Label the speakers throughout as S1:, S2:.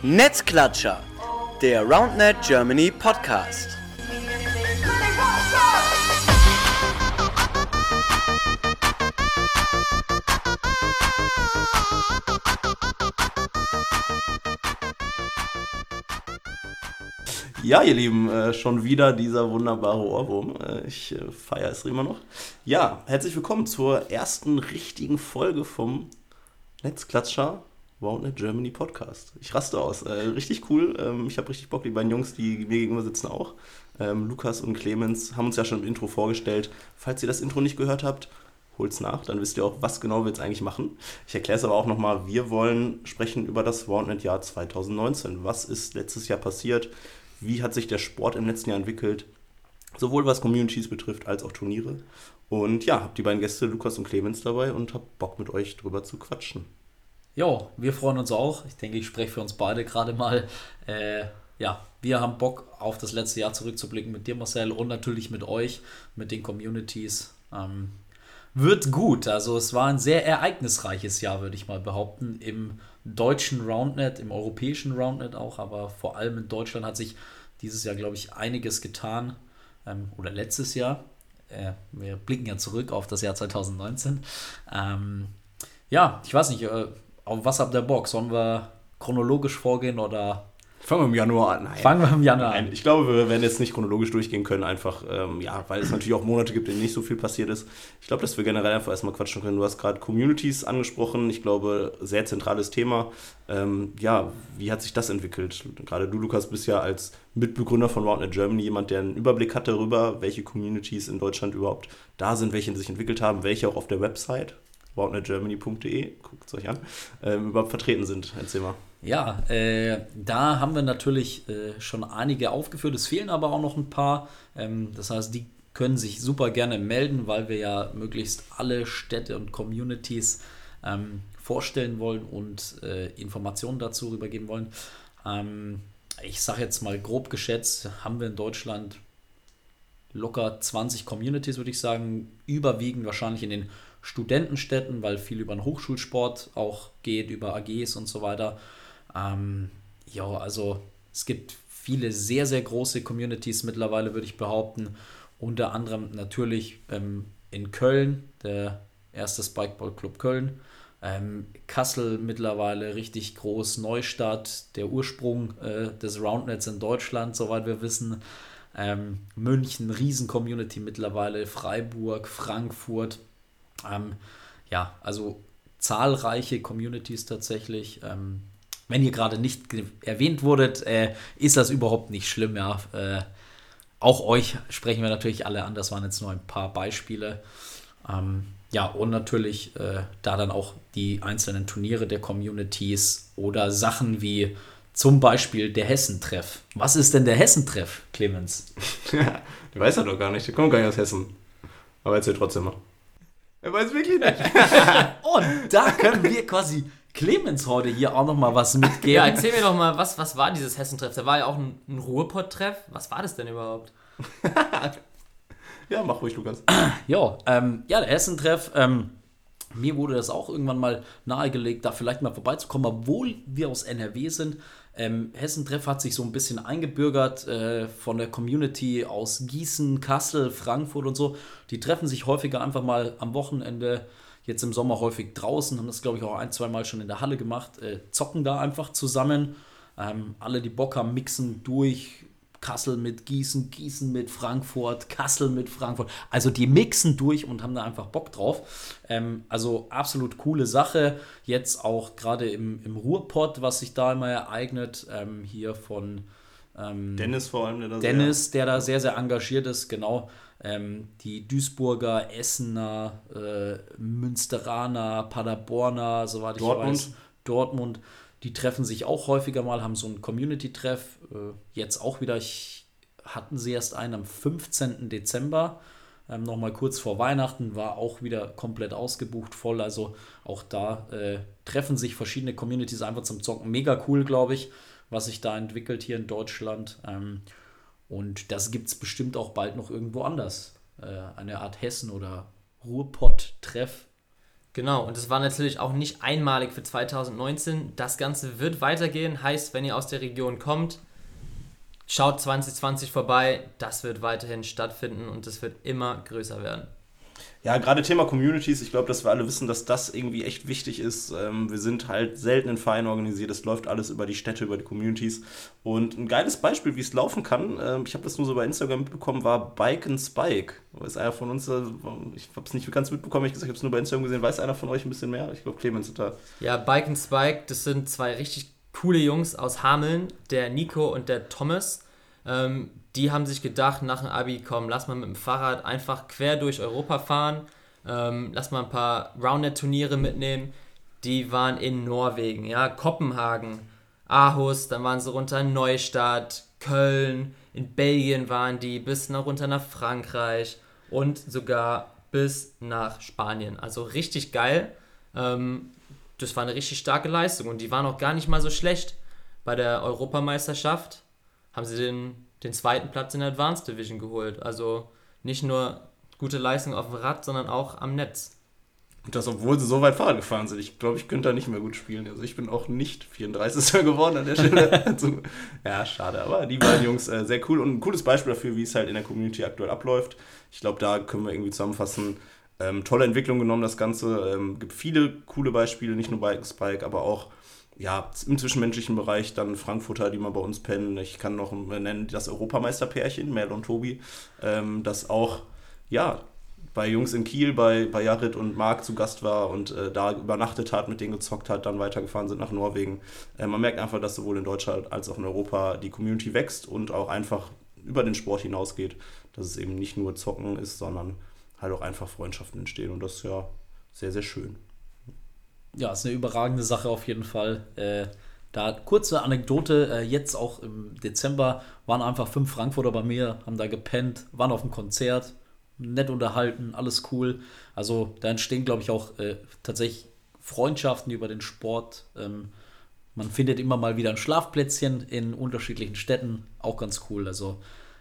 S1: Netzklatscher, der RoundNet Germany Podcast.
S2: Ja, ihr Lieben, äh, schon wieder dieser wunderbare Ohrwurm. Äh, ich äh, feiere es immer noch. Ja, herzlich willkommen zur ersten richtigen Folge vom Netzklatscher Wounded Germany Podcast. Ich raste aus. Äh, richtig cool. Ähm, ich habe richtig Bock. Die beiden Jungs, die mir gegenüber sitzen, auch. Ähm, Lukas und Clemens haben uns ja schon im Intro vorgestellt. Falls ihr das Intro nicht gehört habt, holt's nach. Dann wisst ihr auch, was genau wir jetzt eigentlich machen. Ich erkläre es aber auch nochmal. Wir wollen sprechen über das Wounded Jahr 2019. Was ist letztes Jahr passiert? Wie hat sich der Sport im letzten Jahr entwickelt? Sowohl was Communities betrifft, als auch Turniere. Und ja, hab die beiden Gäste Lukas und Clemens dabei und hab Bock mit euch drüber zu quatschen.
S3: Jo, wir freuen uns auch. Ich denke, ich spreche für uns beide gerade mal. Äh, ja, wir haben Bock auf das letzte Jahr zurückzublicken mit dir, Marcel, und natürlich mit euch, mit den Communities. Ähm, wird gut. Also es war ein sehr ereignisreiches Jahr, würde ich mal behaupten, im deutschen Roundnet, im europäischen Roundnet auch, aber vor allem in Deutschland hat sich dieses Jahr, glaube ich, einiges getan. Ähm, oder letztes Jahr. Äh, wir blicken ja zurück auf das Jahr 2019. Ähm, ja, ich weiß nicht, äh, auf was habt ihr Bock? Sollen wir chronologisch vorgehen oder
S2: Fangen wir im Januar an.
S3: Nein. Fangen wir im Januar
S2: an. Ich glaube, wir werden jetzt nicht chronologisch durchgehen können, einfach, ähm, ja, weil es natürlich auch Monate gibt, in denen nicht so viel passiert ist. Ich glaube, dass wir generell einfach erstmal quatschen können. Du hast gerade Communities angesprochen. Ich glaube, sehr zentrales Thema. Ähm, ja, wie hat sich das entwickelt? Gerade du, Lukas, bist ja als Mitbegründer von Roundnet Germany jemand, der einen Überblick hat darüber, welche Communities in Deutschland überhaupt da sind, welche sich entwickelt haben, welche auch auf der Website roundnetgermany.de, guckt es euch an, ähm, überhaupt vertreten sind. Erzähl mal.
S3: Ja, äh, da haben wir natürlich äh, schon einige aufgeführt. Es fehlen aber auch noch ein paar. Ähm, das heißt, die können sich super gerne melden, weil wir ja möglichst alle Städte und Communities ähm, vorstellen wollen und äh, Informationen dazu rübergeben wollen. Ähm, ich sage jetzt mal grob geschätzt, haben wir in Deutschland locker 20 Communities, würde ich sagen, überwiegend wahrscheinlich in den Studentenstädten, weil viel über den Hochschulsport auch geht, über AGs und so weiter. Ähm, ja, also es gibt viele sehr, sehr große Communities mittlerweile, würde ich behaupten. Unter anderem natürlich ähm, in Köln, der erste Spikeball Club Köln. Ähm, Kassel mittlerweile richtig groß, Neustadt, der Ursprung äh, des Roundnets in Deutschland, soweit wir wissen. Ähm, München, Riesen-Community mittlerweile, Freiburg, Frankfurt. Ähm, ja, also zahlreiche Communities tatsächlich. Ähm, wenn ihr gerade nicht erwähnt wurdet, äh, ist das überhaupt nicht schlimm. Ja. Äh, auch euch sprechen wir natürlich alle an. Das waren jetzt nur ein paar Beispiele. Ähm, ja, und natürlich äh, da dann auch die einzelnen Turniere der Communities oder Sachen wie zum Beispiel der Hessentreff. Was ist denn der Hessentreff, Clemens?
S2: Ja, der weiß er doch gar nicht. Der kommt gar nicht aus Hessen. Aber erzähl trotzdem mal.
S3: Er weiß wirklich nicht. und da können wir quasi Clemens heute hier auch noch mal was mitgeben.
S4: Ja, erzähl mir doch mal, was, was war dieses Hessentreff? Da war ja auch ein, ein Ruhrpott-Treff. Was war das denn überhaupt?
S2: ja, mach ruhig, Lukas.
S3: jo, ähm, ja, der Hessentreff. Ähm, mir wurde das auch irgendwann mal nahegelegt, da vielleicht mal vorbeizukommen, obwohl wir aus NRW sind. Ähm, Hessentreff hat sich so ein bisschen eingebürgert äh, von der Community aus Gießen, Kassel, Frankfurt und so. Die treffen sich häufiger einfach mal am Wochenende, jetzt im Sommer häufig draußen, haben das glaube ich auch ein, zwei Mal schon in der Halle gemacht, äh, zocken da einfach zusammen. Ähm, alle, die Bock haben, mixen durch, Kassel mit Gießen, Gießen mit Frankfurt, Kassel mit Frankfurt. Also die mixen durch und haben da einfach Bock drauf. Ähm, also absolut coole Sache. Jetzt auch gerade im, im Ruhrpott, was sich da immer ereignet, ähm, hier von
S2: ähm, Dennis vor allem,
S3: der da Dennis, sehr, der da sehr, sehr engagiert ist, genau. Ähm, die Duisburger, Essener, äh, Münsteraner, Paderborner, soweit
S2: Dortmund.
S3: ich weiß. Dortmund die treffen sich auch häufiger mal, haben so einen Community-Treff. Äh, jetzt auch wieder, ich, hatten sie erst einen am 15. Dezember, ähm, nochmal kurz vor Weihnachten, war auch wieder komplett ausgebucht, voll. Also auch da äh, treffen sich verschiedene Communities einfach zum Zocken. Mega cool, glaube ich, was sich da entwickelt hier in Deutschland. Ähm, und das gibt es bestimmt auch bald noch irgendwo anders. Äh, eine Art Hessen- oder Ruhrpott-Treff
S4: Genau, und das war natürlich auch nicht einmalig für 2019. Das Ganze wird weitergehen. Heißt, wenn ihr aus der Region kommt, schaut 2020 vorbei. Das wird weiterhin stattfinden und es wird immer größer werden.
S2: Ja, gerade Thema Communities, ich glaube, dass wir alle wissen, dass das irgendwie echt wichtig ist. Ähm, wir sind halt selten in Vereinen organisiert, es läuft alles über die Städte, über die Communities. Und ein geiles Beispiel, wie es laufen kann, ähm, ich habe das nur so bei Instagram mitbekommen, war Bike and Spike. Weiß einer von uns, äh, ich habe es nicht ganz mitbekommen, ich, ich habe es nur bei Instagram gesehen, weiß einer von euch ein bisschen mehr? Ich glaube, Clemens ist da.
S4: Ja, Bike and Spike, das sind zwei richtig coole Jungs aus Hameln, der Nico und der Thomas. Ähm, die haben sich gedacht, nach dem Abi, komm, lass mal mit dem Fahrrad einfach quer durch Europa fahren, ähm, lass mal ein paar Roundnet-Turniere mitnehmen. Die waren in Norwegen, ja, Kopenhagen, Aarhus, dann waren sie runter in Neustadt, Köln, in Belgien waren die, bis nach runter nach Frankreich und sogar bis nach Spanien. Also richtig geil. Ähm, das war eine richtig starke Leistung und die waren auch gar nicht mal so schlecht. Bei der Europameisterschaft haben sie den den zweiten Platz in der Advanced Division geholt. Also nicht nur gute Leistung auf dem Rad, sondern auch am Netz.
S2: Und das, obwohl sie so weit Fahrrad gefahren sind. Ich glaube, ich könnte da nicht mehr gut spielen. Also ich bin auch nicht 34. geworden an der Stelle. also, ja, schade. Aber die beiden Jungs äh, sehr cool und ein cooles Beispiel dafür, wie es halt in der Community aktuell abläuft. Ich glaube, da können wir irgendwie zusammenfassen. Ähm, tolle Entwicklung genommen, das Ganze. Ähm, gibt viele coole Beispiele, nicht nur bei Spike, aber auch ja, im zwischenmenschlichen Bereich dann Frankfurter, die mal bei uns pennen. Ich kann noch nennen das Europameisterpärchen, Mel und Tobi, ähm, das auch, ja, bei Jungs in Kiel, bei, bei Jared und Marc zu Gast war und äh, da übernachtet hat, mit denen gezockt hat, dann weitergefahren sind nach Norwegen. Äh, man merkt einfach, dass sowohl in Deutschland als auch in Europa die Community wächst und auch einfach über den Sport hinausgeht, dass es eben nicht nur Zocken ist, sondern halt auch einfach Freundschaften entstehen und das ist ja sehr, sehr schön
S3: ja, ist eine überragende Sache auf jeden Fall. Äh, da kurze Anekdote, äh, jetzt auch im Dezember waren einfach fünf Frankfurter bei mir, haben da gepennt, waren auf dem Konzert, nett unterhalten, alles cool. Also da entstehen, glaube ich, auch äh, tatsächlich Freundschaften über den Sport. Ähm, man findet immer mal wieder ein Schlafplätzchen in unterschiedlichen Städten, auch ganz cool. Also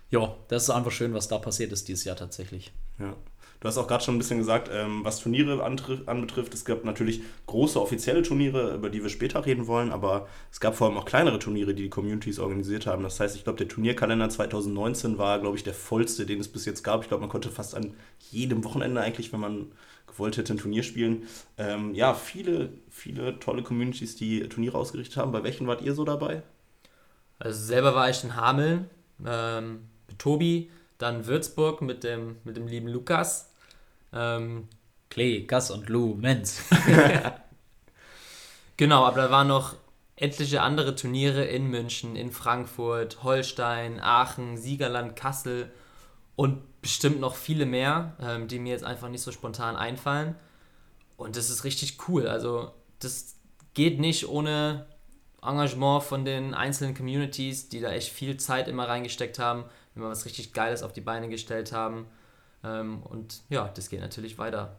S3: ja, das ist einfach schön, was da passiert ist dieses Jahr tatsächlich.
S2: Ja. Du hast auch gerade schon ein bisschen gesagt, ähm, was Turniere anbetrifft. Es gab natürlich große offizielle Turniere, über die wir später reden wollen, aber es gab vor allem auch kleinere Turniere, die die Communities organisiert haben. Das heißt, ich glaube, der Turnierkalender 2019 war, glaube ich, der vollste, den es bis jetzt gab. Ich glaube, man konnte fast an jedem Wochenende eigentlich, wenn man gewollt hätte, ein Turnier spielen. Ähm, ja, viele, viele tolle Communities, die Turniere ausgerichtet haben. Bei welchen wart ihr so dabei?
S4: Also selber war ich in Hameln ähm, mit Tobi, dann Würzburg mit dem, mit dem lieben Lukas.
S3: Ähm, Klee, Gas und Lou, Menz.
S4: genau, aber da waren noch etliche andere Turniere in München, in Frankfurt, Holstein, Aachen, Siegerland, Kassel und bestimmt noch viele mehr, ähm, die mir jetzt einfach nicht so spontan einfallen. Und das ist richtig cool. Also das geht nicht ohne Engagement von den einzelnen Communities, die da echt viel Zeit immer reingesteckt haben, wir was richtig Geiles auf die Beine gestellt haben. Ähm, und ja, das geht natürlich weiter.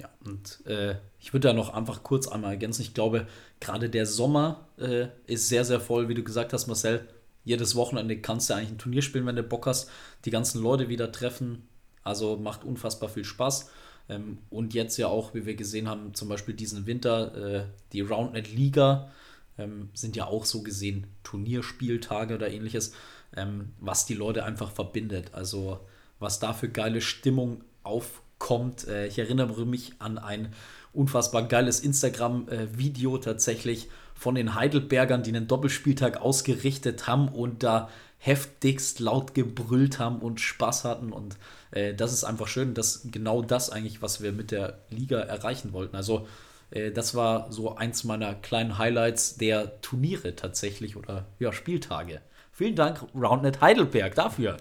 S3: Ja, und äh, ich würde da noch einfach kurz einmal ergänzen. Ich glaube, gerade der Sommer äh, ist sehr, sehr voll, wie du gesagt hast, Marcel. Jedes Wochenende kannst du eigentlich ein Turnier spielen, wenn du Bock hast. Die ganzen Leute wieder treffen. Also macht unfassbar viel Spaß. Ähm, und jetzt ja auch, wie wir gesehen haben, zum Beispiel diesen Winter, äh, die Roundnet Liga ähm, sind ja auch so gesehen Turnierspieltage oder ähnliches ähm, was die Leute einfach verbindet. Also was da für geile Stimmung aufkommt. Äh, ich erinnere mich an ein unfassbar geiles Instagram-Video tatsächlich von den Heidelbergern, die einen Doppelspieltag ausgerichtet haben und da heftigst laut gebrüllt haben und Spaß hatten. Und äh, das ist einfach schön, dass genau das eigentlich, was wir mit der Liga erreichen wollten. Also äh, das war so eins meiner kleinen Highlights der Turniere tatsächlich oder ja, Spieltage. Vielen Dank, Roundnet Heidelberg, dafür.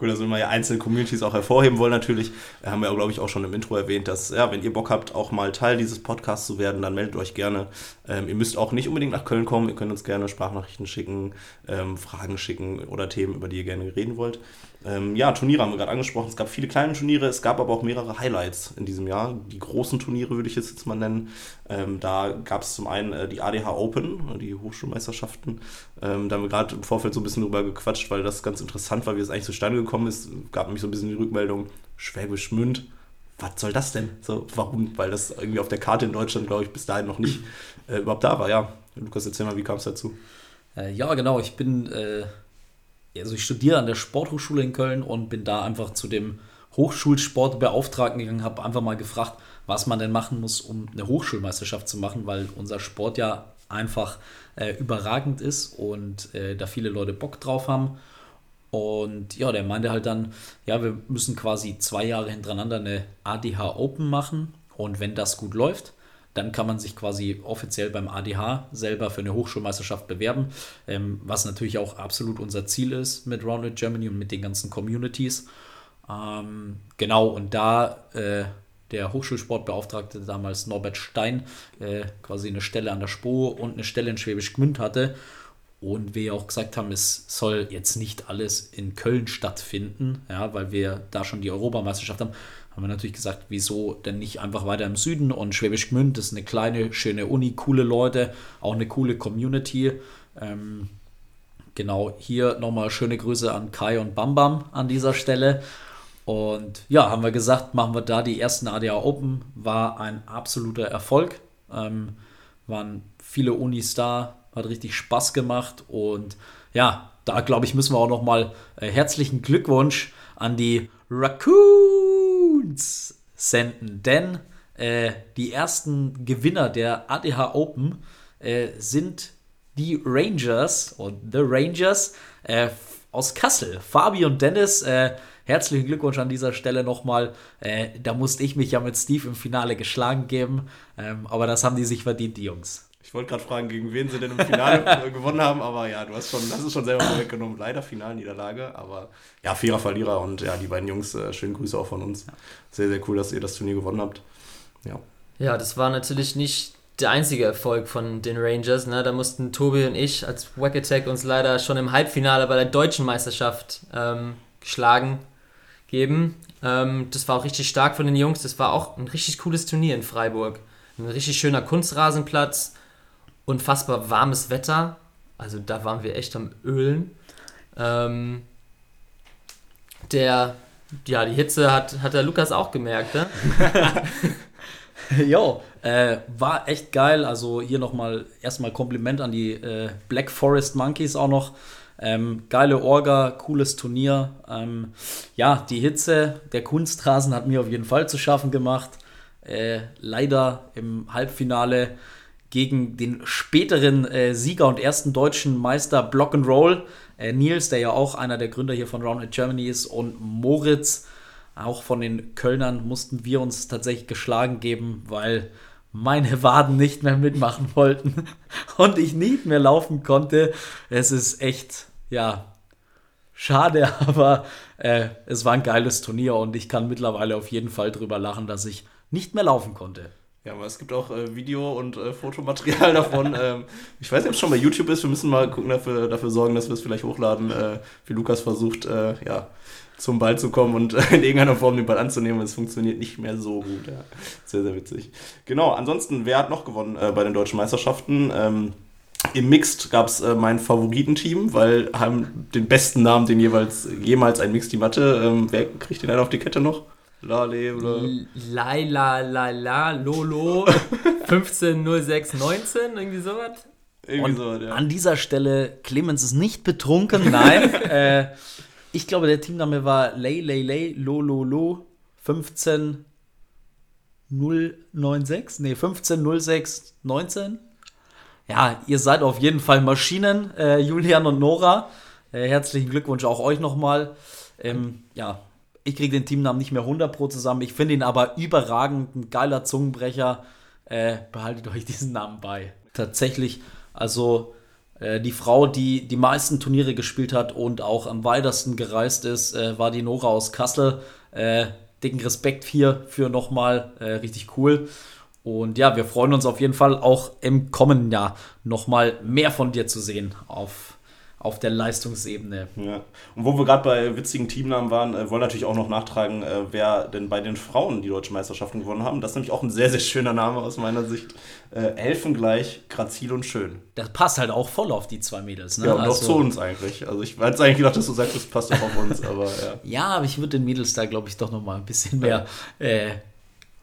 S2: Cool, dass wir ja einzelne Communities auch hervorheben wollen natürlich. Wir haben ja, glaube ich, auch schon im Intro erwähnt, dass, ja, wenn ihr Bock habt, auch mal Teil dieses Podcasts zu werden, dann meldet euch gerne. Ähm, ihr müsst auch nicht unbedingt nach Köln kommen. Ihr könnt uns gerne Sprachnachrichten schicken, ähm, Fragen schicken oder Themen, über die ihr gerne reden wollt. Ähm, ja, Turniere haben wir gerade angesprochen. Es gab viele kleine Turniere, es gab aber auch mehrere Highlights in diesem Jahr. Die großen Turniere würde ich jetzt, jetzt mal nennen. Ähm, da gab es zum einen äh, die ADH Open, die Hochschulmeisterschaften. Ähm, da haben wir gerade im Vorfeld so ein bisschen drüber gequatscht, weil das ganz interessant war, wie es eigentlich zustande gekommen ist. Es gab nämlich so ein bisschen die Rückmeldung, Schwäbisch Münd was soll das denn? So, warum? Weil das irgendwie auf der Karte in Deutschland, glaube ich, bis dahin noch nicht äh, überhaupt da war. Ja, Lukas, erzähl mal, wie kam es dazu?
S3: Äh, ja, genau. Ich bin, äh, also ich studiere an der Sporthochschule in Köln und bin da einfach zu dem Hochschulsportbeauftragten gegangen, habe einfach mal gefragt, was man denn machen muss, um eine Hochschulmeisterschaft zu machen, weil unser Sport ja einfach äh, überragend ist und äh, da viele Leute Bock drauf haben. Und ja, der meinte halt dann, ja, wir müssen quasi zwei Jahre hintereinander eine ADH Open machen und wenn das gut läuft, dann kann man sich quasi offiziell beim ADH selber für eine Hochschulmeisterschaft bewerben, ähm, was natürlich auch absolut unser Ziel ist mit Rounded Germany und mit den ganzen Communities. Ähm, genau, und da äh, der Hochschulsportbeauftragte damals Norbert Stein äh, quasi eine Stelle an der SPO und eine Stelle in Schwäbisch Gmünd hatte und wir auch gesagt haben, es soll jetzt nicht alles in Köln stattfinden, ja, weil wir da schon die Europameisterschaft haben, haben wir natürlich gesagt, wieso denn nicht einfach weiter im Süden und Schwäbisch Gmünd ist eine kleine, schöne Uni, coole Leute, auch eine coole Community. Ähm, genau, hier nochmal schöne Grüße an Kai und Bambam an dieser Stelle. Und ja, haben wir gesagt, machen wir da die ersten ADA Open. War ein absoluter Erfolg. Ähm, waren viele Unis da, hat richtig Spaß gemacht. Und ja, da glaube ich, müssen wir auch nochmal äh, herzlichen Glückwunsch an die Raccoons senden. Denn äh, die ersten Gewinner der ADH Open äh, sind die Rangers und The Rangers äh, aus Kassel. Fabi und Dennis äh, Herzlichen Glückwunsch an dieser Stelle nochmal. Äh, da musste ich mich ja mit Steve im Finale geschlagen geben. Ähm, aber das haben die sich verdient, die Jungs.
S2: Ich wollte gerade fragen, gegen wen sie denn im Finale äh, gewonnen haben, aber ja, du hast schon, das ist schon selber vorweggenommen. Leider Finalniederlage, aber ja, fairer Verlierer und ja, die beiden Jungs, äh, schönen Grüße auch von uns. Sehr, sehr cool, dass ihr das Turnier gewonnen habt. Ja.
S4: Ja, das war natürlich nicht der einzige Erfolg von den Rangers. Ne? Da mussten Tobi und ich als Wack Attack uns leider schon im Halbfinale bei der deutschen Meisterschaft ähm, geschlagen geben. Ähm, das war auch richtig stark von den Jungs. Das war auch ein richtig cooles Turnier in Freiburg. Ein richtig schöner Kunstrasenplatz, unfassbar warmes Wetter. Also da waren wir echt am Ölen. Ähm, der, ja, die Hitze hat, hat der Lukas auch gemerkt, ne?
S3: jo, äh, war echt geil. Also hier nochmal erstmal Kompliment an die äh, Black Forest Monkeys auch noch. Ähm, geile Orga, cooles Turnier. Ähm, ja, die Hitze, der Kunstrasen hat mir auf jeden Fall zu schaffen gemacht. Äh, leider im Halbfinale gegen den späteren äh, Sieger und ersten deutschen Meister Block and Roll, äh, Nils, der ja auch einer der Gründer hier von Round Germany ist, und Moritz, auch von den Kölnern, mussten wir uns tatsächlich geschlagen geben, weil meine Waden nicht mehr mitmachen wollten und ich nicht mehr laufen konnte. Es ist echt ja, schade, aber äh, es war ein geiles Turnier und ich kann mittlerweile auf jeden Fall drüber lachen, dass ich nicht mehr laufen konnte.
S2: Ja, aber es gibt auch äh, Video- und äh, Fotomaterial davon. ähm, ich weiß nicht, ob es schon bei YouTube ist. Wir müssen mal gucken, dafür, dafür sorgen, dass wir es vielleicht hochladen, äh, wie Lukas versucht, äh, ja, zum Ball zu kommen und äh, in irgendeiner Form den Ball anzunehmen. Es funktioniert nicht mehr so gut. Ja. Sehr, sehr witzig. Genau, ansonsten, wer hat noch gewonnen äh, bei den deutschen Meisterschaften? Ähm, im Mixed gab es äh, mein Favoritenteam, weil haben den besten Namen, den jeweils jemals ein Mixteam hatte. Ähm, wer kriegt den einen auf die Kette noch?
S4: La, le, le. Laila, la, la, Lolo, 150619, irgendwie sowas.
S3: Irgendwie sowas, ja. An dieser Stelle, Clemens ist nicht betrunken, nein. äh, ich glaube, der Teamname war Lay, Lay, Lay, Lo, Lo, Lo, 15 096, nee, 15 06 19 ja, ihr seid auf jeden Fall Maschinen, äh, Julian und Nora. Äh, herzlichen Glückwunsch auch euch nochmal. Ähm, ja, ich kriege den Teamnamen nicht mehr 100 Pro zusammen. Ich finde ihn aber überragend, ein geiler Zungenbrecher. Äh, behaltet euch diesen Namen bei. Tatsächlich, also äh, die Frau, die die meisten Turniere gespielt hat und auch am weitesten gereist ist, äh, war die Nora aus Kassel. Äh, dicken Respekt hier für nochmal, richtig cool. Und ja, wir freuen uns auf jeden Fall auch im kommenden Jahr nochmal mehr von dir zu sehen auf, auf der Leistungsebene.
S2: Ja. Und wo wir gerade bei witzigen Teamnamen waren, äh, wollen natürlich auch noch nachtragen, äh, wer denn bei den Frauen die deutsche Meisterschaften gewonnen haben. Das ist nämlich auch ein sehr, sehr schöner Name aus meiner Sicht. Äh, Elfen gleich, grazil und schön.
S3: Das passt halt auch voll auf die zwei Mädels, ne?
S2: Ja, und also, auch zu uns eigentlich. Also ich hätte eigentlich gedacht, dass du sagst, das passt auch auf uns, aber ja.
S3: Ja, aber ich würde den Mädels da, glaube ich, doch noch mal ein bisschen mehr äh,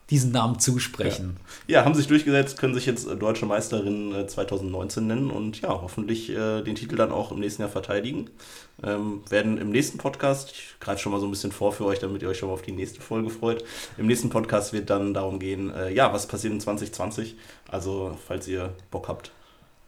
S3: diesen Namen zusprechen.
S2: Ja. ja. haben sich durchgesetzt, können sich jetzt äh, deutsche Meisterin 2019 äh, nennen und ja, hoffentlich äh, den Titel dann auch im nächsten Jahr verteidigen. Ähm, werden im nächsten Podcast, ich greife schon mal so ein bisschen vor für euch, damit ihr euch schon mal auf die nächste Folge freut. Im nächsten Podcast wird dann darum gehen, äh, ja, was passiert in 2020. Also, falls ihr Bock habt,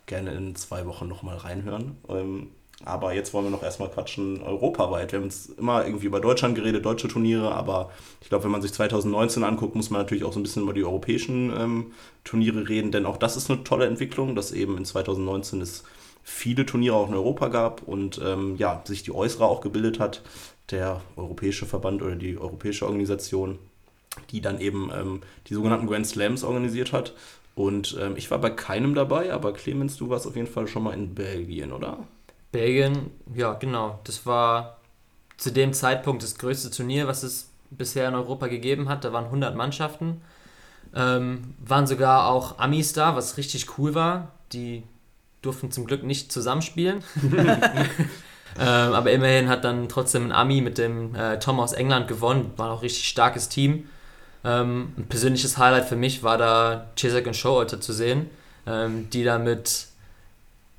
S2: gerne in zwei Wochen nochmal reinhören. Ähm, aber jetzt wollen wir noch erstmal quatschen europaweit. Wir haben jetzt immer irgendwie über Deutschland geredet, deutsche Turniere, aber ich glaube, wenn man sich 2019 anguckt, muss man natürlich auch so ein bisschen über die europäischen ähm, Turniere reden, denn auch das ist eine tolle Entwicklung, dass eben in 2019 es viele Turniere auch in Europa gab und ähm, ja, sich die Äußere auch gebildet hat, der europäische Verband oder die europäische Organisation, die dann eben ähm, die sogenannten Grand Slams organisiert hat. Und ähm, ich war bei keinem dabei, aber Clemens, du warst auf jeden Fall schon mal in Belgien, oder?
S4: Belgien, ja, genau. Das war zu dem Zeitpunkt das größte Turnier, was es bisher in Europa gegeben hat. Da waren 100 Mannschaften. Ähm, waren sogar auch Amis da, was richtig cool war. Die durften zum Glück nicht zusammenspielen. ähm, aber immerhin hat dann trotzdem ein Ami mit dem äh, Tom aus England gewonnen. War auch ein richtig starkes Team. Ähm, ein persönliches Highlight für mich war da Cesar und Showalter zu sehen, ähm, die da mit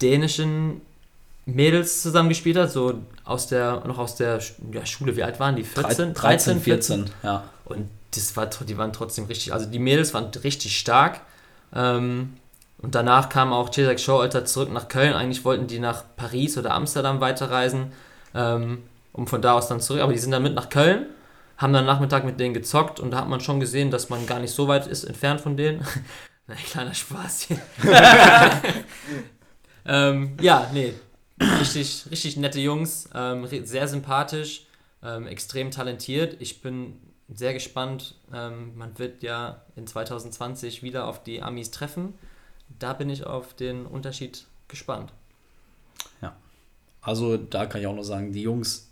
S4: dänischen Mädels zusammengespielt hat, so aus der, noch aus der ja, Schule, wie alt waren die? 14?
S3: 13, 14, 14,
S4: ja. Und das war, die waren trotzdem richtig, also die Mädels waren richtig stark. Ähm, und danach kam auch Cesar Showalter zurück nach Köln. Eigentlich wollten die nach Paris oder Amsterdam weiterreisen, ähm, um von da aus dann zurück. Aber die sind dann mit nach Köln, haben dann Nachmittag mit denen gezockt und da hat man schon gesehen, dass man gar nicht so weit ist entfernt von denen. Ein kleiner Spaß hier. ähm, ja, nee, richtig, richtig nette Jungs, ähm, sehr sympathisch, ähm, extrem talentiert. Ich bin sehr gespannt. Ähm, man wird ja in 2020 wieder auf die Amis treffen. Da bin ich auf den Unterschied gespannt.
S3: Ja, also da kann ich auch noch sagen, die Jungs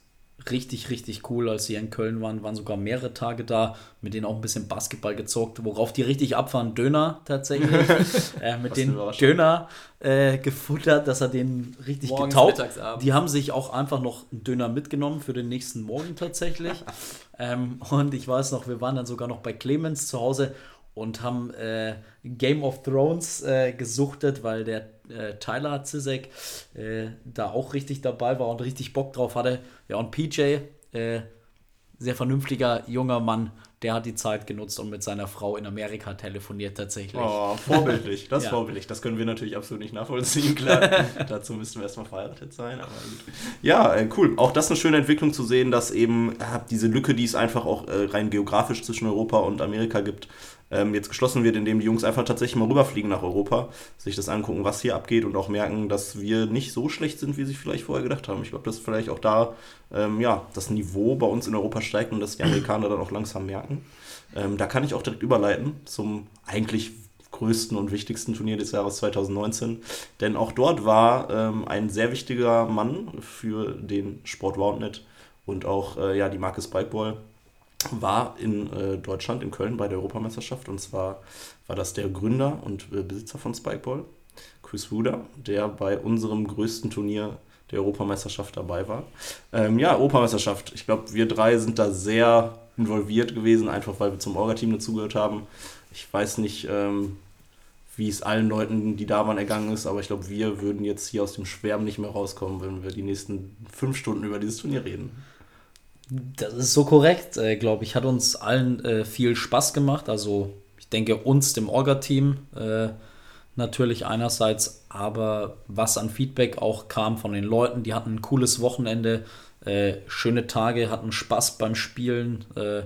S3: richtig, richtig cool, als sie in Köln waren, waren sogar mehrere Tage da, mit denen auch ein bisschen Basketball gezockt, worauf die richtig abfahren, Döner tatsächlich, äh, mit den Döner äh, gefuttert, dass er den richtig Morgens, getaugt. Die haben sich auch einfach noch einen Döner mitgenommen für den nächsten Morgen tatsächlich. ähm, und ich weiß noch, wir waren dann sogar noch bei Clemens zu Hause und haben äh, Game of Thrones äh, gesuchtet, weil der äh, Tyler Zizek äh, da auch richtig dabei war und richtig Bock drauf hatte. Ja, und PJ, äh, sehr vernünftiger junger Mann, der hat die Zeit genutzt und mit seiner Frau in Amerika telefoniert tatsächlich.
S2: Oh, vorbildlich, das ist ja. vorbildlich. Das können wir natürlich absolut nicht nachvollziehen, klar. Dazu müssten wir erstmal verheiratet sein, aber gut. Ja, äh, cool. Auch das ist eine schöne Entwicklung zu sehen, dass eben diese Lücke, die es einfach auch rein geografisch zwischen Europa und Amerika gibt, ähm, jetzt geschlossen wird, indem die Jungs einfach tatsächlich mal rüberfliegen nach Europa, sich das angucken, was hier abgeht und auch merken, dass wir nicht so schlecht sind, wie sie vielleicht vorher gedacht haben. Ich glaube, dass vielleicht auch da ähm, ja, das Niveau bei uns in Europa steigt und dass die Amerikaner dann auch langsam merken. Ähm, da kann ich auch direkt überleiten zum eigentlich größten und wichtigsten Turnier des Jahres 2019. Denn auch dort war ähm, ein sehr wichtiger Mann für den Sport Roundnet und auch äh, ja, die Marke Spikeball war in äh, Deutschland, in Köln, bei der Europameisterschaft. Und zwar war das der Gründer und äh, Besitzer von Spikeball, Chris Ruder, der bei unserem größten Turnier der Europameisterschaft dabei war. Ähm, ja, Europameisterschaft. Ich glaube, wir drei sind da sehr involviert gewesen, einfach weil wir zum Orga-Team dazugehört haben. Ich weiß nicht, ähm, wie es allen Leuten, die da waren, ergangen ist, aber ich glaube, wir würden jetzt hier aus dem Schwärmen nicht mehr rauskommen, wenn wir die nächsten fünf Stunden über dieses Turnier reden.
S3: Das ist so korrekt, äh, glaube ich. Hat uns allen äh, viel Spaß gemacht. Also ich denke uns, dem Orga-Team äh, natürlich einerseits, aber was an Feedback auch kam von den Leuten, die hatten ein cooles Wochenende, äh, schöne Tage, hatten Spaß beim Spielen. Äh,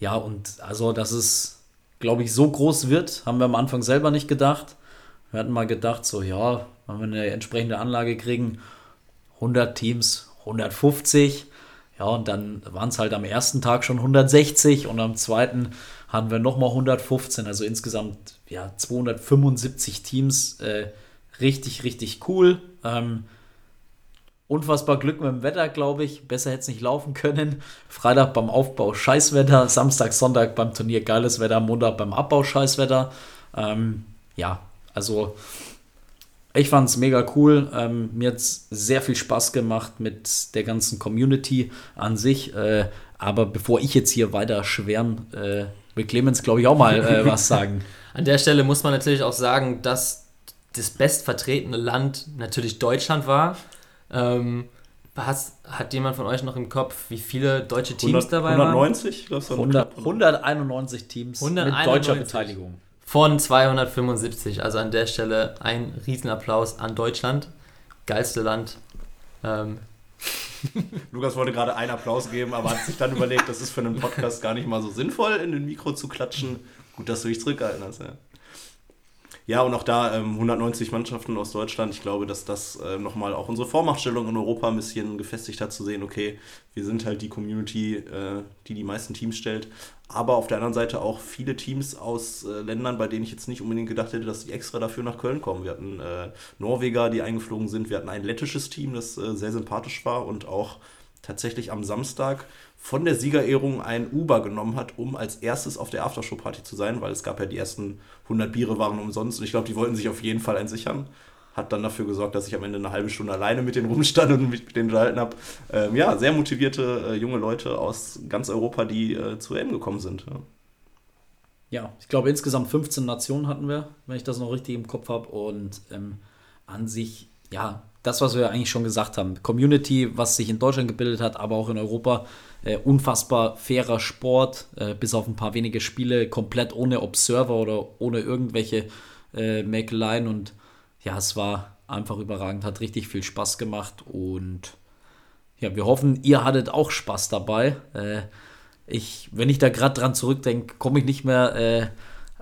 S3: ja, und also, dass es, glaube ich, so groß wird, haben wir am Anfang selber nicht gedacht. Wir hatten mal gedacht, so ja, wenn wir eine entsprechende Anlage kriegen, 100 Teams, 150 ja, und dann waren es halt am ersten Tag schon 160 und am zweiten hatten wir nochmal 115, also insgesamt ja 275 Teams. Äh, richtig, richtig cool. Ähm, unfassbar Glück mit dem Wetter, glaube ich. Besser hätte es nicht laufen können. Freitag beim Aufbau Scheißwetter, Samstag, Sonntag beim Turnier geiles Wetter, Montag beim Abbau Scheißwetter. Ähm, ja, also ich fand es mega cool. Ähm, mir hat es sehr viel Spaß gemacht mit der ganzen Community an sich. Äh, aber bevor ich jetzt hier weiter schwärmen, äh, will Clemens, glaube ich, auch mal äh, was sagen.
S4: An der Stelle muss man natürlich auch sagen, dass das bestvertretene Land natürlich Deutschland war. Ähm, has, hat jemand von euch noch im Kopf, wie viele deutsche Teams
S2: 100,
S4: dabei
S2: 190, glaube ich.
S3: 100, 191 Teams
S4: 191.
S3: mit deutscher Beteiligung.
S4: Von 275. Also an der Stelle ein Riesenapplaus an Deutschland. Geilste Land. Ähm,
S2: Lukas wollte gerade einen Applaus geben, aber hat sich dann überlegt, das ist für einen Podcast gar nicht mal so sinnvoll, in den Mikro zu klatschen. Gut, dass du dich zurückgehalten hast. Ja, ja und auch da ähm, 190 Mannschaften aus Deutschland. Ich glaube, dass das äh, nochmal auch unsere Vormachtstellung in Europa ein bisschen gefestigt hat, zu sehen, okay, wir sind halt die Community, äh, die die meisten Teams stellt. Aber auf der anderen Seite auch viele Teams aus äh, Ländern, bei denen ich jetzt nicht unbedingt gedacht hätte, dass die extra dafür nach Köln kommen. Wir hatten äh, Norweger, die eingeflogen sind. Wir hatten ein lettisches Team, das äh, sehr sympathisch war und auch tatsächlich am Samstag von der Siegerehrung ein Uber genommen hat, um als erstes auf der Aftershow-Party zu sein, weil es gab ja die ersten 100 Biere waren umsonst und ich glaube, die wollten sich auf jeden Fall entsichern. Hat dann dafür gesorgt, dass ich am Ende eine halbe Stunde alleine mit denen rumstand und mich mit denen unterhalten habe. Ähm, ja, sehr motivierte äh, junge Leute aus ganz Europa, die äh, zu EM gekommen sind. Ja.
S3: Ja, ich glaube insgesamt 15 Nationen hatten wir, wenn ich das noch richtig im Kopf habe. Und ähm, an sich, ja, das, was wir eigentlich schon gesagt haben, Community, was sich in Deutschland gebildet hat, aber auch in Europa, äh, unfassbar fairer Sport, äh, bis auf ein paar wenige Spiele, komplett ohne Observer oder ohne irgendwelche äh, Mäkeleien. Und ja, es war einfach überragend, hat richtig viel Spaß gemacht und ja, wir hoffen, ihr hattet auch Spaß dabei. Äh, ich, wenn ich da gerade dran zurückdenke, komme ich nicht mehr äh,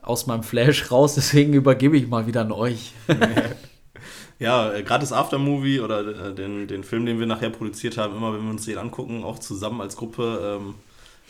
S3: aus meinem Flash raus, deswegen übergebe ich mal wieder an euch.
S2: Ja, äh, gerade das Aftermovie oder äh, den, den Film, den wir nachher produziert haben, immer wenn wir uns den angucken, auch zusammen als Gruppe, ähm,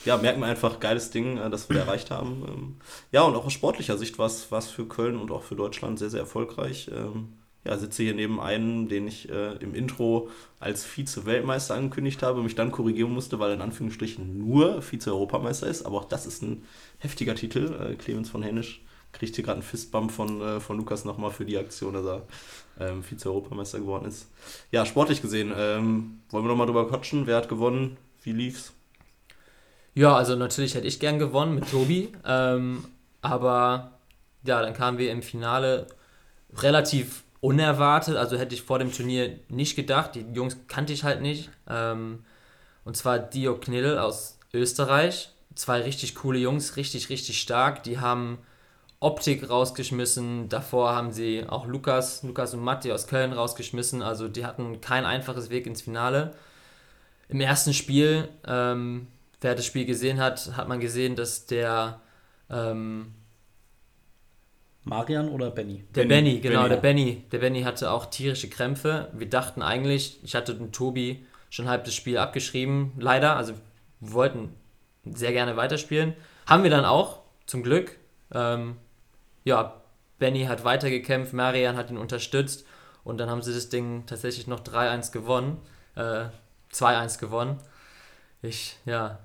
S2: ja, merken wir einfach, geiles Ding, äh, das wir erreicht haben. Ähm, ja, und auch aus sportlicher Sicht war es für Köln und auch für Deutschland sehr, sehr erfolgreich. Ähm, ja, sitze hier neben einem, den ich äh, im Intro als Vize-Weltmeister angekündigt habe, mich dann korrigieren musste, weil er in Anführungsstrichen nur Vize-Europameister ist. Aber auch das ist ein heftiger Titel. Äh, Clemens von Hennisch kriegt hier gerade einen Fistbump von, äh, von Lukas nochmal für die Aktion, dass er ähm, Vize-Europameister geworden ist. Ja, sportlich gesehen, ähm, wollen wir nochmal drüber quatschen? Wer hat gewonnen? Wie lief's?
S4: Ja, also natürlich hätte ich gern gewonnen mit Tobi. ähm, aber ja, dann kamen wir im Finale relativ unerwartet. Also hätte ich vor dem Turnier nicht gedacht. Die Jungs kannte ich halt nicht. Ähm, und zwar Dio Knidl aus Österreich. Zwei richtig coole Jungs, richtig, richtig stark. Die haben Optik rausgeschmissen. Davor haben sie auch Lukas, Lukas und Matti aus Köln rausgeschmissen. Also die hatten kein einfaches Weg ins Finale. Im ersten Spiel, ähm, wer das Spiel gesehen hat, hat man gesehen, dass der ähm,
S3: Marian oder Benny?
S4: der
S2: Benny,
S4: Benny, genau,
S2: Benny.
S4: der Benny, der Benny hatte auch tierische Krämpfe. Wir dachten eigentlich, ich hatte den Tobi schon halb das Spiel abgeschrieben, leider. Also wir wollten sehr gerne weiterspielen. Haben wir dann auch, zum Glück. Ähm, ja, Benny hat weitergekämpft, Marian hat ihn unterstützt und dann haben sie das Ding tatsächlich noch 3-1 gewonnen. Äh, 2-1 gewonnen. Ich, ja,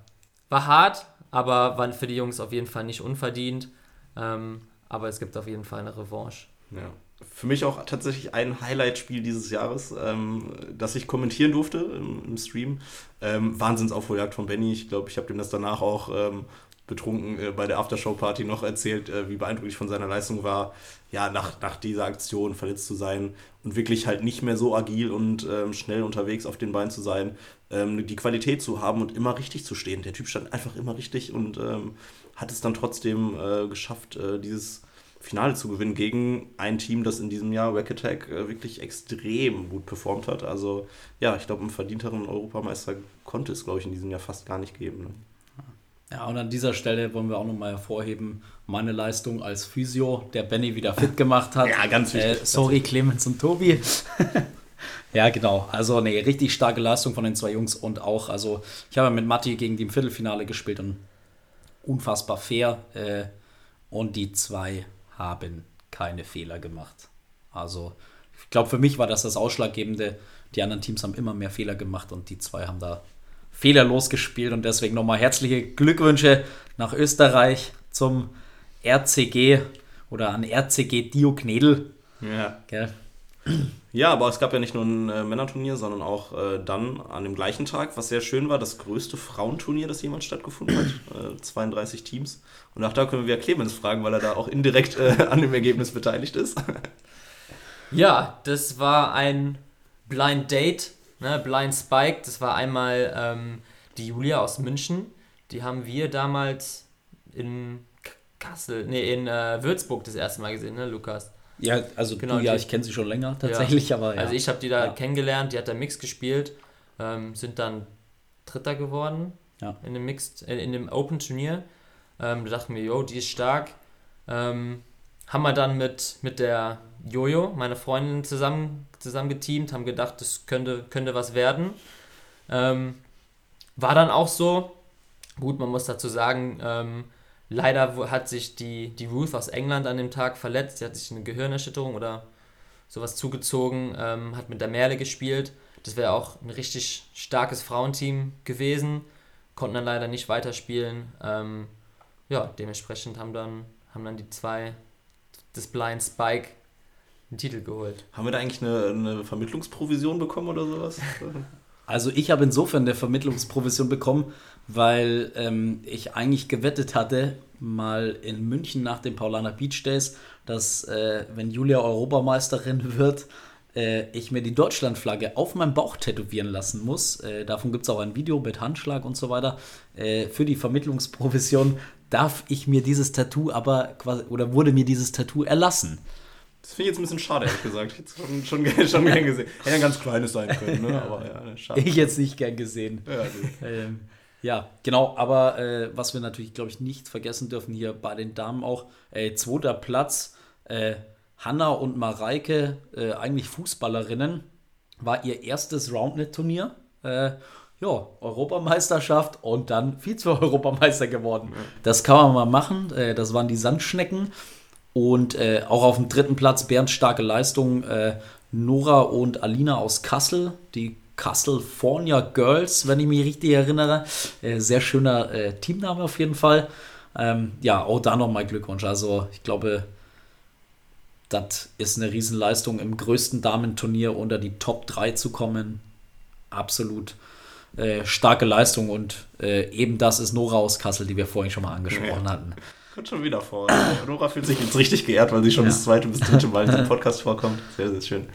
S4: war hart, aber war für die Jungs auf jeden Fall nicht unverdient. Ähm, aber es gibt auf jeden Fall eine Revanche.
S2: Ja. Für mich auch tatsächlich ein Highlight-Spiel dieses Jahres, ähm, das ich kommentieren durfte im, im Stream. Ähm, Wahnsinnsaufholjagd von Benny. Ich glaube, ich habe dem das danach auch ähm, betrunken äh, bei der Aftershow-Party noch erzählt, äh, wie beeindruckt ich von seiner Leistung war, ja, nach, nach dieser Aktion verletzt zu sein und wirklich halt nicht mehr so agil und ähm, schnell unterwegs auf den Beinen zu sein, ähm, die Qualität zu haben und immer richtig zu stehen. Der Typ stand einfach immer richtig und ähm, hat es dann trotzdem äh, geschafft, äh, dieses Finale zu gewinnen gegen ein Team, das in diesem Jahr Wack Attack äh, wirklich extrem gut performt hat. Also ja, ich glaube, einen verdienteren Europameister konnte es, glaube ich, in diesem Jahr fast gar nicht geben. Ne?
S3: Ja, und an dieser Stelle wollen wir auch nochmal hervorheben, meine Leistung als Physio, der Benny wieder fit gemacht hat.
S2: Ja, ganz wichtig.
S3: Äh, sorry, Clemens und Tobi. ja, genau. Also eine richtig starke Leistung von den zwei Jungs und auch, also ich habe mit Matti gegen die im Viertelfinale gespielt und unfassbar fair. Äh, und die zwei haben keine Fehler gemacht. Also ich glaube, für mich war das das Ausschlaggebende. Die anderen Teams haben immer mehr Fehler gemacht und die zwei haben da fehlerlos gespielt und deswegen nochmal herzliche Glückwünsche nach Österreich zum RCG oder an RCG Dio Knedel.
S2: Ja.
S3: Gell?
S2: Ja, aber es gab ja nicht nur ein äh, Männerturnier, sondern auch äh, dann an dem gleichen Tag, was sehr schön war, das größte Frauenturnier, das jemals stattgefunden hat. Äh, 32 Teams. Und auch da können wir wieder Clemens fragen, weil er da auch indirekt äh, an dem Ergebnis beteiligt ist.
S4: Ja, das war ein Blind Date, ne? Blind Spike. Das war einmal ähm, die Julia aus München. Die haben wir damals in Kassel, nee, in äh, Würzburg das erste Mal gesehen, ne, Lukas?
S3: Ja, also
S4: Genau,
S3: du, ja, ich kenne sie schon länger tatsächlich, aber ja.
S4: Also ich habe die da
S3: Ja.
S4: kennengelernt, die hat da Mix gespielt, ähm, sind dann Dritter geworden
S3: Ja.
S4: in dem Mixed, äh, in dem Open Turnier. Ähm, da dachten wir, jo, die ist stark. Ähm, haben wir dann mit, mit der Jojo, meine Freundin, zusammen, zusammen geteamt, haben gedacht, das könnte, könnte was werden. Ähm, war dann auch so. Gut, man muss dazu sagen, ähm, leider hat sich die, die Ruth aus England an dem Tag verletzt. Sie hat sich eine Gehirnerschütterung oder sowas zugezogen, ähm, hat mit der Merle gespielt. Das wäre auch ein richtig starkes Frauenteam gewesen. Konnten dann leider nicht weiterspielen. Ähm, ja, dementsprechend haben dann, haben dann die zwei des Blind Spike den Titel geholt.
S2: Haben wir da eigentlich eine, eine Vermittlungsprovision bekommen oder sowas?
S3: Also ich habe insofern eine Vermittlungsprovision bekommen, weil ähm, ich eigentlich gewettet hatte, mal in München nach den Paulaner Beach Days, dass äh, wenn Julia Europameisterin wird, äh, ich mir die Deutschlandflagge auf meinem Bauch tätowieren lassen muss. Äh, davon gibt es auch ein Video mit Handschlag und so weiter. Äh, für die Vermittlungsprovision darf ich mir dieses Tattoo aber quasi, oder wurde mir dieses Tattoo erlassen.
S2: Das finde ich jetzt ein bisschen schade, ehrlich gesagt. Ich hätte es schon, schon, schon gern gesehen. Hätte ein ganz kleines sein können, ne? aber ja, schade.
S3: Ich jetzt nicht gern gesehen.
S2: Ja.
S3: Ähm, ja, genau, aber äh, was wir natürlich, glaube ich, nicht vergessen dürfen hier bei den Damen auch, äh, zweiter Platz, äh, Hanna und Mareike, äh, eigentlich Fußballerinnen, war ihr erstes Roundnet-Turnier. Äh, ja, Europameisterschaft und dann Vize-Europameister geworden. Das kann man mal machen. Äh, das waren die Sandschnecken. Und äh, auch auf dem dritten Platz Bernd starke Leistung. Äh, Nora und Alina aus Kassel, die California Girls, wenn ich mich richtig erinnere. Äh, sehr schöner äh, Teamname auf jeden Fall. Ähm, ja, auch da nochmal Glückwunsch. Also ich glaube, das ist eine Riesenleistung, im größten Damenturnier unter die Top 3 zu kommen. Absolut äh, starke Leistung und äh, eben das ist Nora aus Kassel, die wir vorhin schon mal angesprochen
S2: Ja.
S3: hatten.
S2: Kommt schon wieder vor. Nora fühlt sich jetzt richtig geehrt, weil sie schon
S3: Ja.
S2: das zweite bis dritte Mal in diesem Podcast vorkommt. Sehr, sehr schön.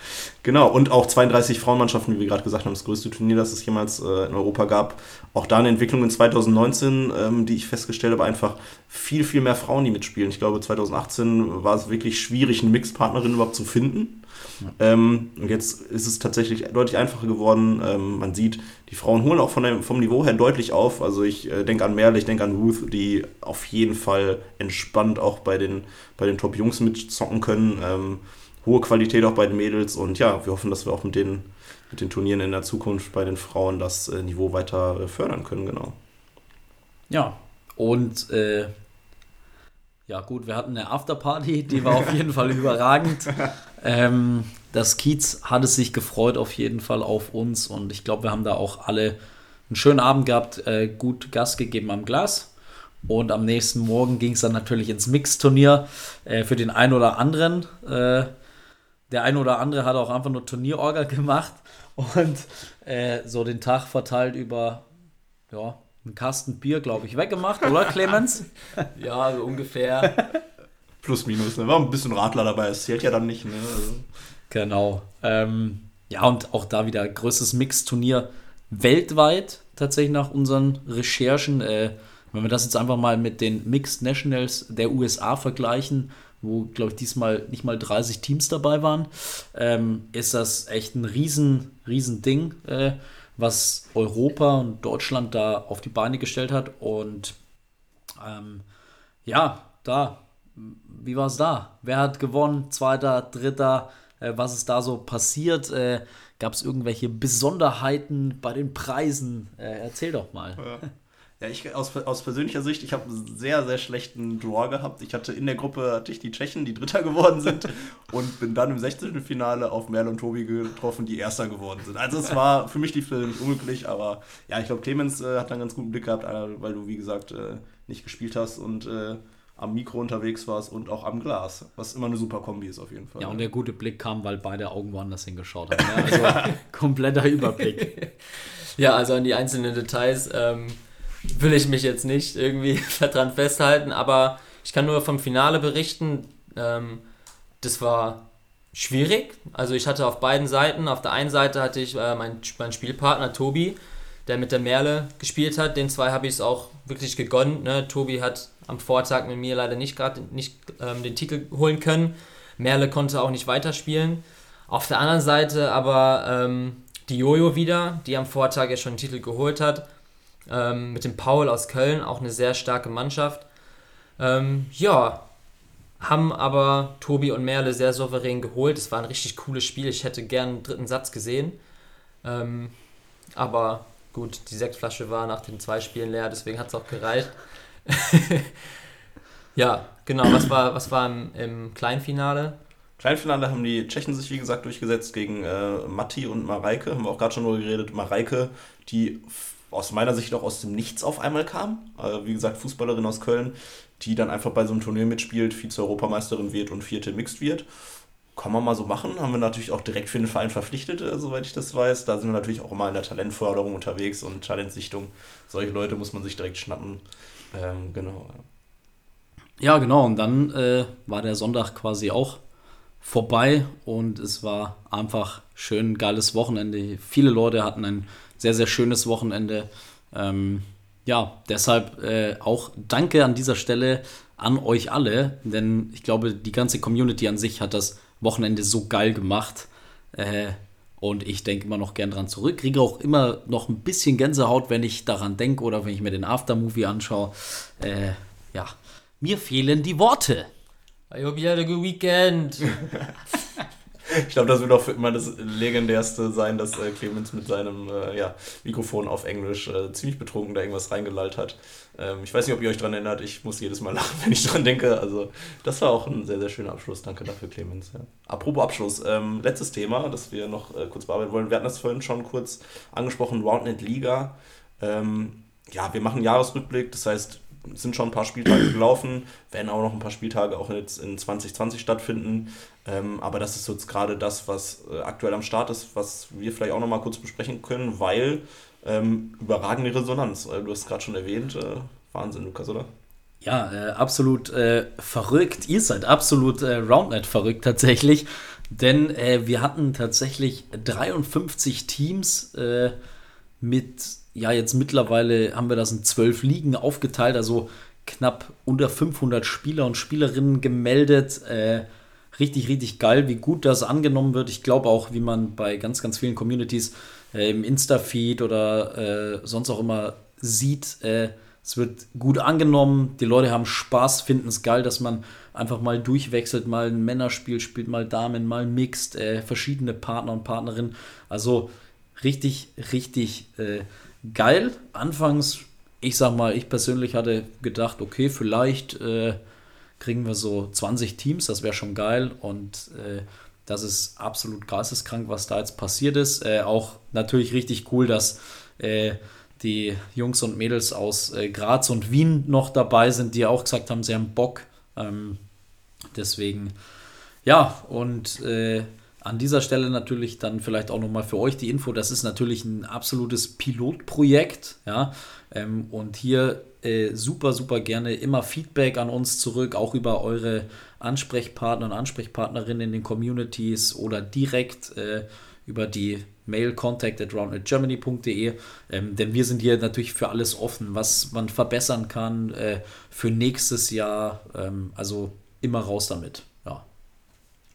S2: Genau, und auch 32 Frauenmannschaften, wie wir gerade gesagt haben, das größte Turnier, das es jemals äh, in Europa gab. Auch da eine Entwicklung in 2019, ähm, die ich festgestellt habe, einfach viel, viel mehr Frauen, die mitspielen. Ich glaube, 2018 war es wirklich schwierig, eine Mixpartnerin überhaupt zu finden. Ähm, und jetzt ist es tatsächlich deutlich einfacher geworden. Ähm, man sieht, die Frauen holen auch von dem, vom Niveau her deutlich auf. Also ich äh, denke an Merle, ich denke an Ruth, die auf jeden Fall entspannt auch bei den, bei den Top-Jungs mitzocken können. Ähm, hohe Qualität auch bei den Mädels. Und ja, wir hoffen, dass wir auch mit den, mit den Turnieren in der Zukunft bei den Frauen das äh, Niveau weiter äh, fördern können. Genau.
S3: Ja, und äh, ja gut, wir hatten eine Afterparty, die war auf jeden Fall überragend. Ähm, das Kiez hat es sich gefreut auf jeden Fall auf uns und ich glaube, wir haben da auch alle einen schönen Abend gehabt, äh, gut Gas gegeben am Glas. Und am nächsten Morgen ging es dann natürlich ins Mixturnier äh, für den einen oder anderen. Äh, der eine oder andere hat auch einfach nur Turnierorga gemacht und äh, so den Tag verteilt über ja, einen Kasten Bier, glaube ich, weggemacht, oder Clemens?
S4: Ja, so ungefähr.
S2: Plus, minus. Ne? War ein bisschen Radler dabei, es zählt ja dann nicht. Ne? Also,
S3: Genau. Ähm, ja, und auch da wieder größtes Mixturnier weltweit, tatsächlich nach unseren Recherchen. Äh, wenn wir das jetzt einfach mal mit den Mixed Nationals der USA vergleichen, wo, glaube ich, diesmal nicht mal 30 Teams dabei waren, ähm, ist das echt ein riesen, riesen Ding, äh, was Europa und Deutschland da auf die Beine gestellt hat. Und ähm, ja, da, wie war es da? Wer hat gewonnen? Zweiter, dritter? Äh, was ist da so passiert? Äh, Gab es irgendwelche Besonderheiten bei den Preisen? Äh, erzähl doch mal.
S2: Ja, ich aus, aus persönlicher Sicht, ich habe einen sehr, sehr schlechten Draw gehabt. Ich hatte in der Gruppe hatte ich die Tschechen, die Dritter geworden sind und bin dann im 16. Finale auf Merle und Tobi getroffen, die Erster geworden sind. Also es war für mich die nicht unglücklich, aber ja, ich glaube, Clemens äh, hat einen ganz guten Blick gehabt, äh, weil du, wie gesagt, äh, nicht gespielt hast und äh, am Mikro unterwegs warst und auch am Glas, was immer eine super Kombi ist auf jeden Fall.
S3: Ja, und der gute Blick kam, weil beide Augen woanders hingeschaut haben. Ja, also kompletter Überblick.
S4: Ja, also an die einzelnen Details ähm, will ich mich jetzt nicht irgendwie dran festhalten, aber ich kann nur vom Finale berichten. Ähm, das war schwierig. Also ich hatte auf beiden Seiten, auf der einen Seite hatte ich äh, meinen mein Spielpartner Tobi, der mit der Merle gespielt hat. Den zwei habe ich es auch wirklich gegönnt. Ne? Tobi hat am Vortag mit mir leider nicht gerade nicht ähm, den Titel holen können. Merle konnte auch nicht weiterspielen. Auf der anderen Seite aber ähm, die Jojo wieder, die am Vortag ja schon den Titel geholt hat. Ähm, mit dem Paul aus Köln, auch eine sehr starke Mannschaft. Ähm, ja, haben aber Tobi und Merle sehr souverän geholt. Es war ein richtig cooles Spiel. Ich hätte gern einen dritten Satz gesehen. Ähm, aber gut, die Sektflasche war nach den zwei Spielen leer, deswegen hat es auch gereicht. ja, genau. Was war, was war im, Kleinfinale?
S2: Kleinfinale haben die Tschechen sich, wie gesagt, durchgesetzt gegen äh, Matti und Mareike. Haben wir auch gerade schon drüber geredet. Mareike, die aus meiner Sicht auch aus dem Nichts auf einmal kam. Äh, wie gesagt, Fußballerin aus Köln, die dann einfach bei so einem Turnier mitspielt, Vize-Europameisterin wird und vierte Mixed wird. Kann man mal so machen. Haben wir natürlich auch direkt für den Verein verpflichtet, äh, soweit ich das weiß. Da sind wir natürlich auch immer in der Talentförderung unterwegs und Talentsichtung. Solche Leute muss man sich direkt schnappen. Ähm, genau.
S3: Ja, genau. Und dann äh, war der Sonntag quasi auch vorbei und es war einfach schön geiles Wochenende. Viele Leute hatten ein sehr, sehr schönes Wochenende. Ähm, ja, deshalb äh, auch danke an dieser Stelle an euch alle, denn ich glaube, die ganze Community an sich hat das Wochenende so geil gemacht. Äh, und ich denke immer noch gern dran zurück. Kriege auch immer noch ein bisschen Gänsehaut, wenn ich daran denke oder wenn ich mir den Aftermovie anschaue. Äh, ja, mir fehlen die Worte.
S4: I hope you had a good weekend.
S2: Ich glaube, das wird auch für immer das legendärste sein, dass äh, Clemens mit seinem äh, ja, Mikrofon auf Englisch äh, ziemlich betrunken da irgendwas reingelallt hat. Ähm, ich weiß nicht, ob ihr euch daran erinnert. Ich muss jedes Mal lachen, wenn ich dran denke. Also, das war auch ein sehr, sehr schöner Abschluss. Danke dafür, Clemens. Ja. Apropos Abschluss, ähm, letztes Thema, das wir noch äh, kurz bearbeiten wollen. Wir hatten das vorhin schon kurz angesprochen: Roundnet Liga. Ähm, ja, wir machen Jahresrückblick, das heißt, sind schon ein paar Spieltage gelaufen, werden auch noch ein paar Spieltage auch jetzt in 2020 stattfinden. Ähm, aber das ist jetzt gerade das, was äh, aktuell am Start ist, was wir vielleicht auch noch mal kurz besprechen können, weil ähm, überragende Resonanz. Äh, du hast es gerade schon erwähnt. Äh, Wahnsinn, Lukas, oder?
S3: Ja, äh, absolut äh, verrückt. Ihr seid absolut äh, Roundnet verrückt tatsächlich. Denn wir hatten tatsächlich 53 Teams mit ja, jetzt mittlerweile haben wir das in zwölf Ligen aufgeteilt, also knapp unter 500 Spieler und Spielerinnen gemeldet. Äh, richtig, richtig geil, wie gut das angenommen wird. Ich glaube auch, wie man bei ganz, ganz vielen Communities äh, im Insta-Feed oder äh, sonst auch immer sieht, äh, es wird gut angenommen. Die Leute haben Spaß, finden es geil, dass man einfach mal durchwechselt, mal ein Männerspiel spielt, mal Damen, mal mixt, äh, verschiedene Partner und Partnerinnen. Also richtig, richtig äh, geil. Anfangs, ich sag mal, ich persönlich hatte gedacht, okay, vielleicht äh, kriegen wir so 20 Teams, das wäre schon geil. Und äh, das ist absolut geisteskrank, was da jetzt passiert ist. Äh, auch natürlich richtig cool, dass äh, die Jungs und Mädels aus äh, Graz und Wien noch dabei sind, die auch gesagt haben, sie haben Bock. Ähm, deswegen, ja, und an dieser Stelle natürlich dann vielleicht auch nochmal für euch die Info, das ist natürlich ein absolutes Pilotprojekt, ja, ähm, und hier äh, super, super gerne immer Feedback an uns zurück, auch über eure Ansprechpartner und Ansprechpartnerinnen in den Communities oder direkt äh, über die Mail contact at roundedgermany.de, ähm, denn wir sind hier natürlich für alles offen, was man verbessern kann äh, für nächstes Jahr, ähm, also immer raus damit.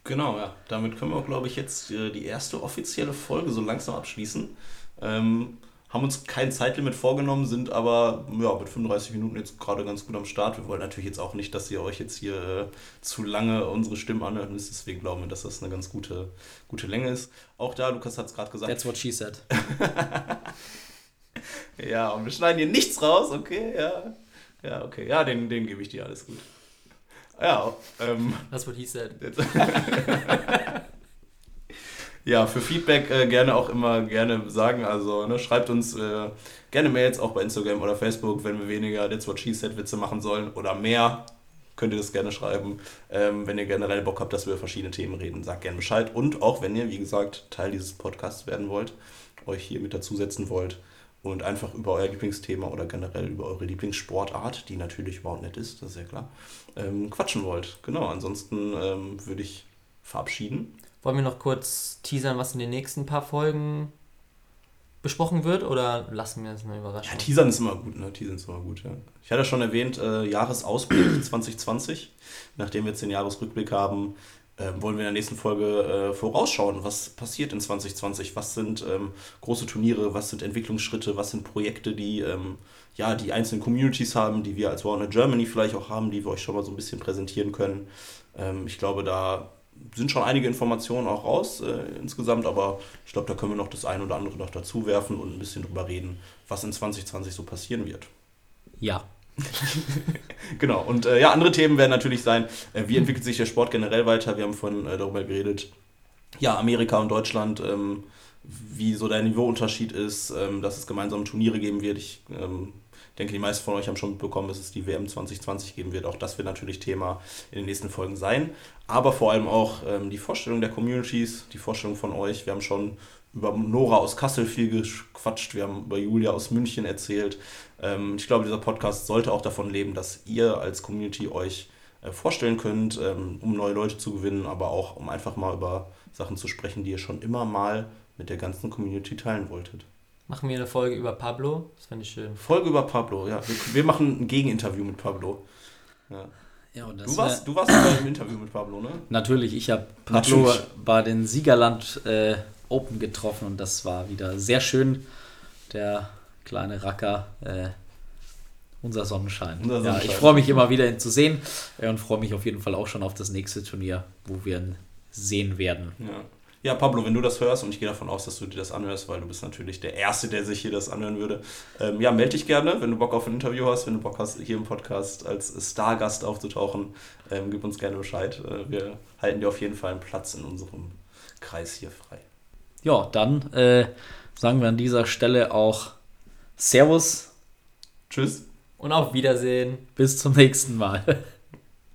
S2: Genau, ja. Damit können wir, glaube ich, jetzt äh, die erste offizielle Folge so langsam abschließen. Ähm, haben uns kein Zeitlimit vorgenommen, sind aber ja, mit 35 Minuten jetzt gerade ganz gut am Start. Wir wollen natürlich jetzt auch nicht, dass ihr euch jetzt hier äh, zu lange unsere Stimmen anhört müsst. Deswegen glauben wir, dass das eine ganz gute, gute Länge ist. Auch da, Lukas hat es gerade gesagt.
S3: That's what she said.
S2: ja, und wir schneiden hier nichts raus, okay? Ja, ja okay. Ja, den, den gebe ich dir, alles gut. Ja, ähm.
S4: That's what he said.
S2: ja, für Feedback äh, gerne auch immer gerne sagen. Also ne, schreibt uns äh, gerne Mails auch bei Instagram oder Facebook, wenn wir weniger That's What She Said Witze machen sollen oder mehr. könnt ihr das gerne schreiben. Ähm, wenn ihr generell Bock habt, dass wir über verschiedene Themen reden, sagt gerne Bescheid. Und auch wenn ihr, wie gesagt, Teil dieses Podcasts werden wollt, euch hier mit dazusetzen wollt und einfach über euer Lieblingsthema oder generell über eure Lieblingssportart, die natürlich überhaupt nicht ist, das ist ja klar, ähm, quatschen wollt. Genau, ansonsten ähm, würde ich verabschieden.
S4: Wollen wir noch kurz teasern, was in den nächsten paar Folgen besprochen wird oder lassen wir es mal überraschen?
S2: Ja, teasern ist immer gut, ne? Teasern ist immer gut, ja. Ich hatte schon erwähnt, äh, Jahresausblick 2020. Nachdem wir jetzt den Jahresrückblick haben, äh, wollen wir in der nächsten Folge äh, vorausschauen, was passiert in 2020, was sind ähm, große Turniere, was sind Entwicklungsschritte, was sind Projekte, die ähm, ja, die einzelnen Communities haben, die wir als Warner Germany vielleicht auch haben, die wir euch schon mal so ein bisschen präsentieren können. Ähm, ich glaube, da sind schon einige Informationen auch raus äh, insgesamt, aber ich glaube, da können wir noch das eine oder andere noch dazu werfen und ein bisschen drüber reden, was in 2020 so passieren wird.
S3: Ja.
S2: genau, und äh, ja, andere Themen werden natürlich sein, äh, wie entwickelt sich der Sport generell weiter? Wir haben vorhin äh, darüber geredet, ja, Amerika und Deutschland, ähm, wie so der Niveauunterschied ist, ähm, dass es gemeinsame Turniere geben wird. Ich ähm, denke, die meisten von euch haben schon mitbekommen, dass es die WM 2020 geben wird. Auch das wird natürlich Thema in den nächsten Folgen sein. Aber vor allem auch ähm, die Vorstellung der Communities, die Vorstellung von euch. Wir haben schon über Nora aus Kassel viel gequatscht, wir haben über Julia aus München erzählt. Ähm, ich glaube, dieser Podcast sollte auch davon leben, dass ihr als Community euch äh, vorstellen könnt, ähm, um neue Leute zu gewinnen, aber auch um einfach mal über Sachen zu sprechen, die ihr schon immer mal mit der ganzen Community teilen wolltet.
S4: Machen wir eine Folge über Pablo? Das fände ich schön.
S2: Folge über Pablo, ja. Wir, wir machen ein Gegeninterview mit Pablo. Ja.
S3: Ja, und das
S2: Du warst,
S3: wär-
S2: du warst beim Interview mit Pablo, ne?
S3: Natürlich, ich habe Pablo
S2: Natürlich.
S3: bei den Siegerland äh, Open getroffen und das war wieder sehr schön. Der kleine Racker, äh, unser Sonnenschein.
S2: Unser
S3: Ja,
S2: Sonnenschein.
S3: ich freue mich immer wieder, ihn zu sehen äh, und freue mich auf jeden Fall auch schon auf das nächste Turnier, wo wir ihn sehen werden.
S2: Ja. Ja, Pablo, wenn du das hörst, und ich gehe davon aus, dass du dir das anhörst, weil du bist natürlich der Erste, der sich hier das anhören würde. Ähm, ja, melde dich gerne, wenn du Bock auf ein Interview hast, wenn du Bock hast, hier im Podcast als Stargast aufzutauchen. Ähm, gib uns gerne Bescheid. Äh, wir halten dir auf jeden Fall einen Platz in unserem Kreis hier frei.
S3: Ja, dann äh, sagen wir an dieser Stelle auch Servus,
S2: Tschüss.
S4: Und auf Wiedersehen.
S3: bis zum nächsten Mal.